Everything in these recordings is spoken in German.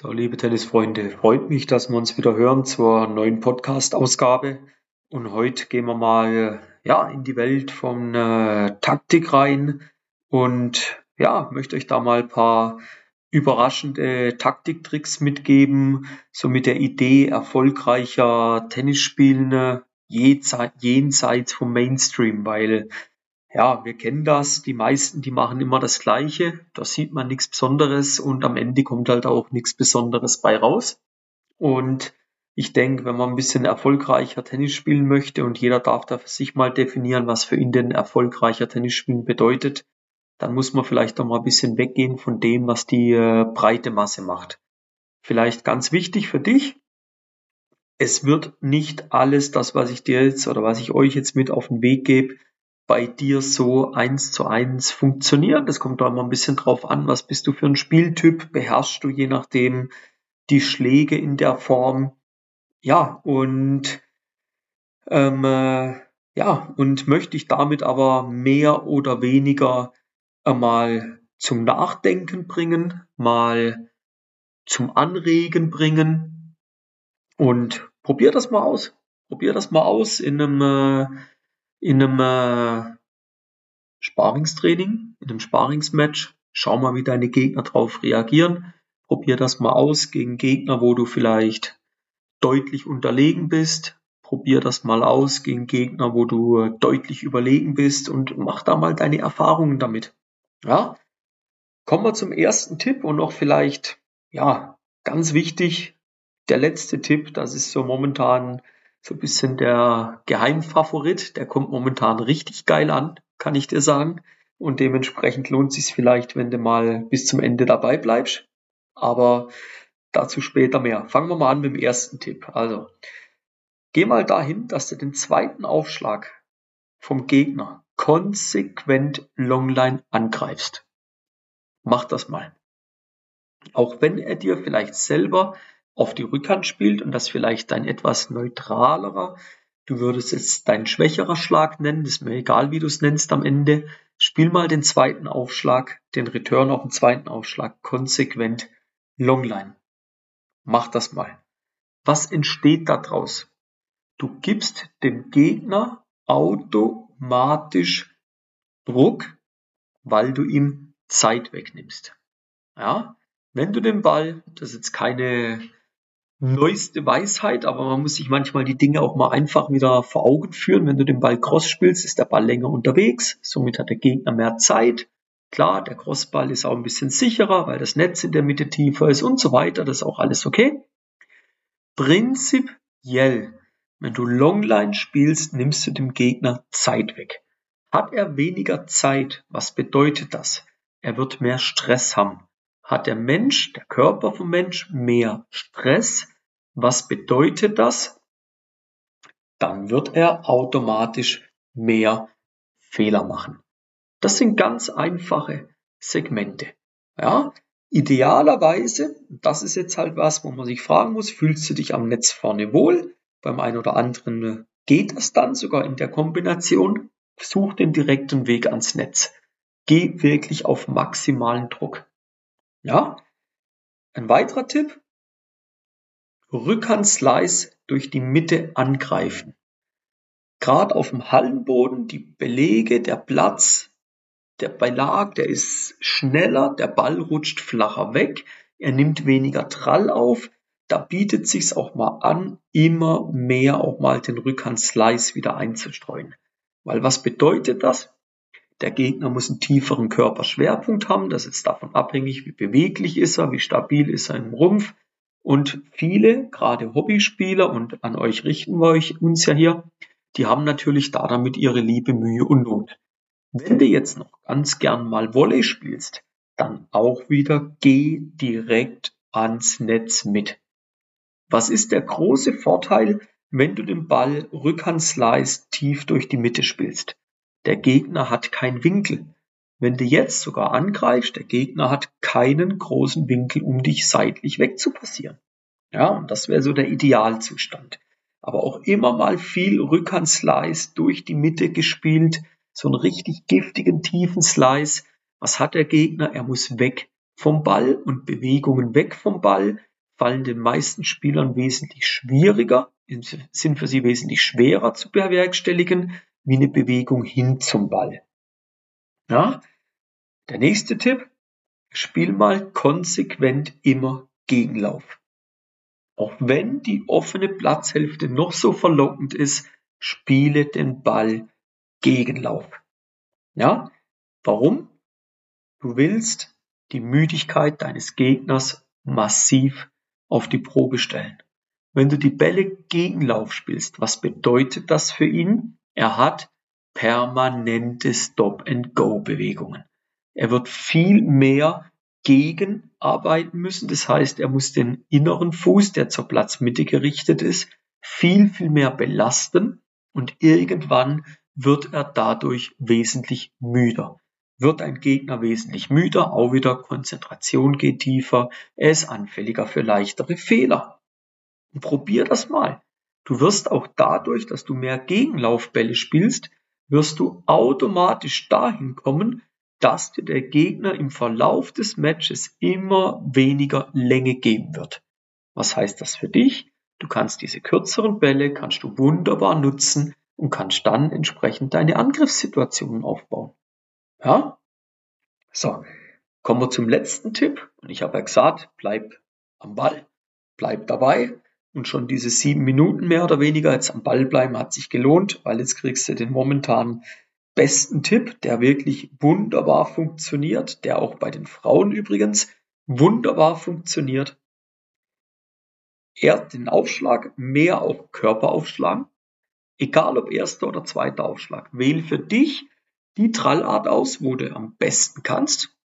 So, liebe Tennisfreunde, freut mich, dass wir uns wieder hören zur neuen Podcast-Ausgabe. Und heute gehen wir mal ja, in die Welt von äh, Taktik rein. Und ja, möchte euch da mal ein paar überraschende Taktiktricks mitgeben, so mit der Idee erfolgreicher Tennisspielen jenseits vom Mainstream, weil ja, wir kennen das. Die meisten, die machen immer das Gleiche. Da sieht man nichts Besonderes und am Ende kommt halt auch nichts Besonderes bei raus. Und ich denke, wenn man ein bisschen erfolgreicher Tennis spielen möchte und jeder darf da für sich mal definieren, was für ihn denn erfolgreicher Tennis spielen bedeutet, dann muss man vielleicht auch mal ein bisschen weggehen von dem, was die äh, breite Masse macht. Vielleicht ganz wichtig für dich. Es wird nicht alles das, was ich dir jetzt oder was ich euch jetzt mit auf den Weg gebe, bei dir so eins zu eins funktionieren. Das kommt da immer ein bisschen drauf an, was bist du für ein Spieltyp, beherrschst du je nachdem die Schläge in der Form. Ja, und ähm, äh, ja, und möchte ich damit aber mehr oder weniger mal zum Nachdenken bringen, mal zum Anregen bringen und probier das mal aus. Probier das mal aus in einem äh, in einem äh, Sparingstraining, in einem Sparingsmatch. Schau mal, wie deine Gegner darauf reagieren. Probier das mal aus gegen Gegner, wo du vielleicht deutlich unterlegen bist. Probier das mal aus gegen Gegner, wo du äh, deutlich überlegen bist und mach da mal deine Erfahrungen damit. Ja? Kommen wir zum ersten Tipp und noch vielleicht, ja, ganz wichtig, der letzte Tipp, das ist so momentan so ein bisschen der Geheimfavorit. Der kommt momentan richtig geil an, kann ich dir sagen. Und dementsprechend lohnt sich vielleicht, wenn du mal bis zum Ende dabei bleibst. Aber dazu später mehr. Fangen wir mal an mit dem ersten Tipp. Also, geh mal dahin, dass du den zweiten Aufschlag vom Gegner konsequent Longline angreifst. Mach das mal. Auch wenn er dir vielleicht selber auf die Rückhand spielt und das vielleicht ein etwas neutralerer, du würdest es dein schwächerer Schlag nennen, ist mir egal, wie du es nennst am Ende, spiel mal den zweiten Aufschlag, den Return auf den zweiten Aufschlag konsequent Longline. Mach das mal. Was entsteht daraus? Du gibst dem Gegner automatisch Druck, weil du ihm Zeit wegnimmst. Ja, wenn du den Ball, das ist jetzt keine neueste Weisheit, aber man muss sich manchmal die Dinge auch mal einfach wieder vor Augen führen. Wenn du den Ball Cross spielst, ist der Ball länger unterwegs, somit hat der Gegner mehr Zeit. Klar, der Crossball ist auch ein bisschen sicherer, weil das Netz in der Mitte tiefer ist und so weiter. Das ist auch alles okay. Prinzipiell, wenn du Longline spielst, nimmst du dem Gegner Zeit weg. Hat er weniger Zeit, was bedeutet das? Er wird mehr Stress haben hat der Mensch, der Körper vom Mensch mehr Stress. Was bedeutet das? Dann wird er automatisch mehr Fehler machen. Das sind ganz einfache Segmente. Ja, idealerweise, das ist jetzt halt was, wo man sich fragen muss, fühlst du dich am Netz vorne wohl? Beim einen oder anderen geht das dann sogar in der Kombination. Such den direkten Weg ans Netz. Geh wirklich auf maximalen Druck. Ja, ein weiterer Tipp. Rückhandslice durch die Mitte angreifen. Gerade auf dem Hallenboden, die Belege, der Platz, der Belag, der ist schneller, der Ball rutscht flacher weg, er nimmt weniger Trall auf. Da bietet sich's auch mal an, immer mehr auch mal den Rückhandslice wieder einzustreuen. Weil was bedeutet das? Der Gegner muss einen tieferen Körperschwerpunkt haben. Das ist davon abhängig, wie beweglich ist er, wie stabil ist er im Rumpf. Und viele, gerade Hobbyspieler, und an euch richten wir euch, uns ja hier, die haben natürlich da damit ihre liebe Mühe und Not. Wenn du jetzt noch ganz gern mal Volley spielst, dann auch wieder geh direkt ans Netz mit. Was ist der große Vorteil, wenn du den Ball Rückhandslice tief durch die Mitte spielst? Der Gegner hat keinen Winkel. Wenn du jetzt sogar angreifst, der Gegner hat keinen großen Winkel, um dich seitlich wegzupassieren. Ja, und das wäre so der Idealzustand. Aber auch immer mal viel Rückhandslice durch die Mitte gespielt, so einen richtig giftigen tiefen Slice. Was hat der Gegner? Er muss weg vom Ball und Bewegungen weg vom Ball fallen den meisten Spielern wesentlich schwieriger, sind für sie wesentlich schwerer zu bewerkstelligen, wie eine Bewegung hin zum Ball. Ja? Der nächste Tipp, spiel mal konsequent immer Gegenlauf. Auch wenn die offene Platzhälfte noch so verlockend ist, spiele den Ball Gegenlauf. Ja? Warum? Du willst die Müdigkeit deines Gegners massiv auf die Probe stellen. Wenn du die Bälle Gegenlauf spielst, was bedeutet das für ihn? Er hat permanente Stop-and-Go-Bewegungen. Er wird viel mehr gegenarbeiten müssen. Das heißt, er muss den inneren Fuß, der zur Platzmitte gerichtet ist, viel, viel mehr belasten und irgendwann wird er dadurch wesentlich müder. Wird ein Gegner wesentlich müder, auch wieder Konzentration geht tiefer, er ist anfälliger für leichtere Fehler. Probier das mal. Du wirst auch dadurch, dass du mehr Gegenlaufbälle spielst, wirst du automatisch dahin kommen, dass dir der Gegner im Verlauf des Matches immer weniger Länge geben wird. Was heißt das für dich? Du kannst diese kürzeren Bälle, kannst du wunderbar nutzen und kannst dann entsprechend deine Angriffssituationen aufbauen. Ja? So, kommen wir zum letzten Tipp. Und ich habe ja gesagt, bleib am Ball, bleib dabei. Und schon diese sieben Minuten mehr oder weniger jetzt am Ball bleiben hat sich gelohnt, weil jetzt kriegst du den momentan besten Tipp, der wirklich wunderbar funktioniert, der auch bei den Frauen übrigens wunderbar funktioniert. Erst den Aufschlag mehr auf Körper aufschlagen, egal ob erster oder zweiter Aufschlag. Wähle für dich die Trallart aus, wo du am besten kannst.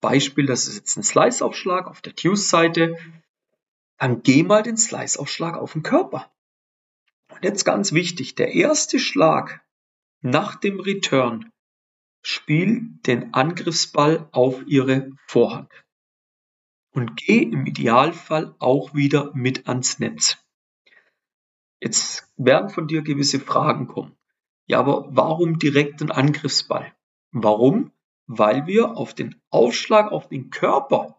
Beispiel, das ist jetzt ein Slice-Aufschlag auf der Tues-Seite. Dann geh mal den Slice-Aufschlag auf den Körper. Und jetzt ganz wichtig, der erste Schlag nach dem Return spiel den Angriffsball auf ihre Vorhand und geh im Idealfall auch wieder mit ans Netz. Jetzt werden von dir gewisse Fragen kommen. Ja, aber warum direkt den Angriffsball? Warum? Weil wir auf den Aufschlag auf den Körper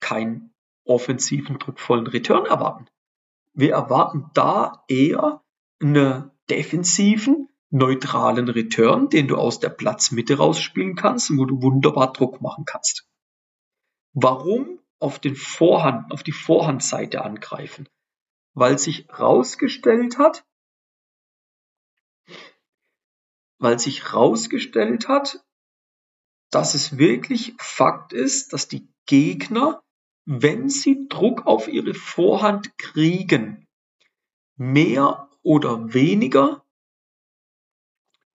keinen offensiven, druckvollen Return erwarten. Wir erwarten da eher einen defensiven, neutralen Return, den du aus der Platzmitte rausspielen kannst und wo du wunderbar Druck machen kannst. Warum auf den Vorhand, auf die Vorhandseite angreifen? Weil sich rausgestellt hat, weil sich rausgestellt hat, dass es wirklich Fakt ist, dass die Gegner, wenn sie Druck auf ihre Vorhand kriegen, mehr oder weniger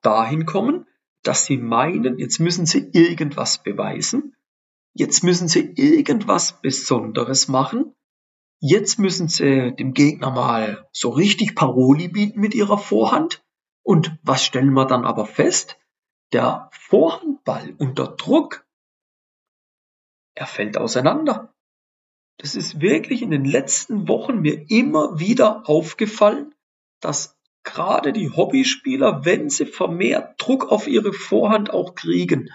dahin kommen, dass sie meinen, jetzt müssen sie irgendwas beweisen, jetzt müssen sie irgendwas Besonderes machen, jetzt müssen sie dem Gegner mal so richtig Paroli bieten mit ihrer Vorhand. Und was stellen wir dann aber fest? Der Vorhandball unter Druck, er fällt auseinander. Das ist wirklich in den letzten Wochen mir immer wieder aufgefallen, dass gerade die Hobbyspieler, wenn sie vermehrt Druck auf ihre Vorhand auch kriegen,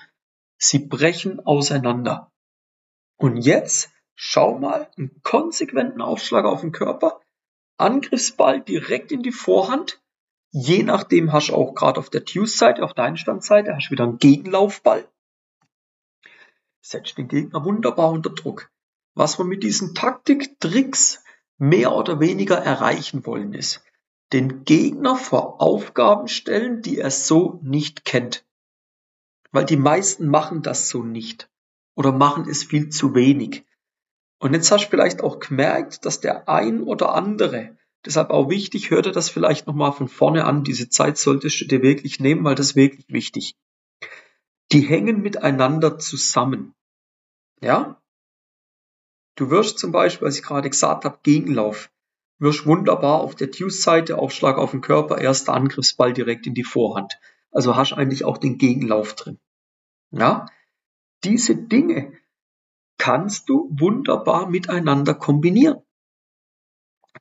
sie brechen auseinander. Und jetzt schau mal einen konsequenten Aufschlag auf den Körper, Angriffsball direkt in die Vorhand. Je nachdem hast du auch gerade auf der Tues-Seite, auf der Einstandseite, hast du wieder einen Gegenlaufball. Setzt den Gegner wunderbar unter Druck. Was wir mit diesen Taktik-Tricks mehr oder weniger erreichen wollen ist, den Gegner vor Aufgaben stellen, die er so nicht kennt. Weil die meisten machen das so nicht oder machen es viel zu wenig. Und jetzt hast du vielleicht auch gemerkt, dass der ein oder andere, deshalb auch wichtig, hör dir das vielleicht nochmal von vorne an, diese Zeit solltest du dir wirklich nehmen, weil das ist wirklich wichtig. Die hängen miteinander zusammen. Ja? Du wirst zum Beispiel, als ich gerade gesagt habe, Gegenlauf wirst wunderbar auf der Tues-Seite, Aufschlag auf den Körper, erster Angriffsball direkt in die Vorhand. Also hast eigentlich auch den Gegenlauf drin. Ja, diese Dinge kannst du wunderbar miteinander kombinieren.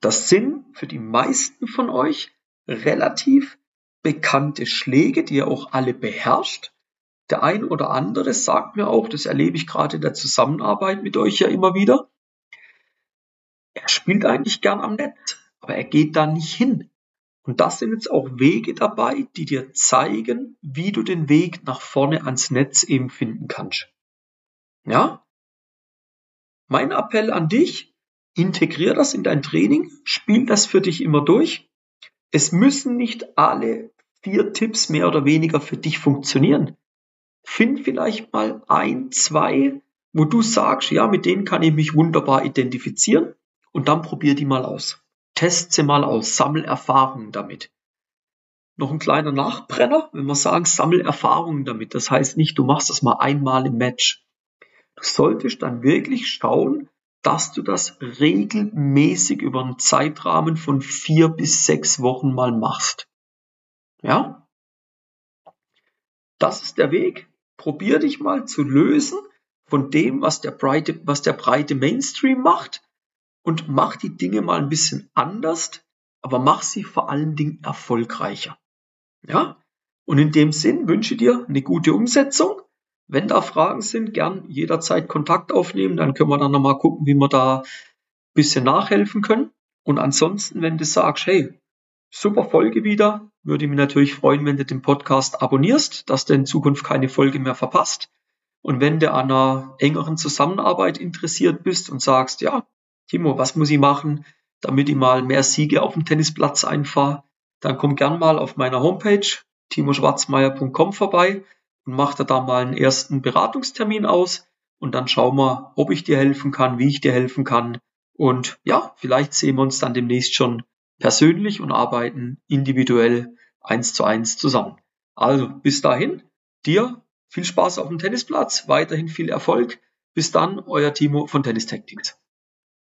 Das sind für die meisten von euch relativ bekannte Schläge, die ihr auch alle beherrscht. Der ein oder andere sagt mir auch, das erlebe ich gerade in der Zusammenarbeit mit euch ja immer wieder, er spielt eigentlich gern am Netz, aber er geht da nicht hin. Und das sind jetzt auch Wege dabei, die dir zeigen, wie du den Weg nach vorne ans Netz eben finden kannst. Ja? Mein Appell an dich, integrier das in dein Training, spiel das für dich immer durch. Es müssen nicht alle vier Tipps mehr oder weniger für dich funktionieren. Find vielleicht mal ein, zwei, wo du sagst, ja, mit denen kann ich mich wunderbar identifizieren und dann probier die mal aus. Test sie mal aus, sammel Erfahrungen damit. Noch ein kleiner Nachbrenner, wenn wir sagen, sammel Erfahrungen damit. Das heißt nicht, du machst das mal einmal im Match. Du solltest dann wirklich schauen, dass du das regelmäßig über einen Zeitrahmen von vier bis sechs Wochen mal machst. Ja? Das ist der Weg. Probier dich mal zu lösen von dem, was der breite, was der breite Mainstream macht und mach die Dinge mal ein bisschen anders, aber mach sie vor allen Dingen erfolgreicher. Ja? Und in dem Sinn wünsche dir eine gute Umsetzung. Wenn da Fragen sind, gern jederzeit Kontakt aufnehmen, dann können wir dann nochmal gucken, wie wir da ein bisschen nachhelfen können. Und ansonsten, wenn du sagst, hey, super Folge wieder, würde ich mich natürlich freuen, wenn du den Podcast abonnierst, dass du in Zukunft keine Folge mehr verpasst. Und wenn du an einer engeren Zusammenarbeit interessiert bist und sagst, ja, Timo, was muss ich machen, damit ich mal mehr Siege auf dem Tennisplatz einfahre, dann komm gern mal auf meiner Homepage timoschwarzmeier.com vorbei und mach da, da mal einen ersten Beratungstermin aus und dann schauen wir, ob ich dir helfen kann, wie ich dir helfen kann. Und ja, vielleicht sehen wir uns dann demnächst schon persönlich und arbeiten individuell eins zu eins zusammen. Also bis dahin, dir viel Spaß auf dem Tennisplatz, weiterhin viel Erfolg. Bis dann, euer Timo von Tennis Tactics.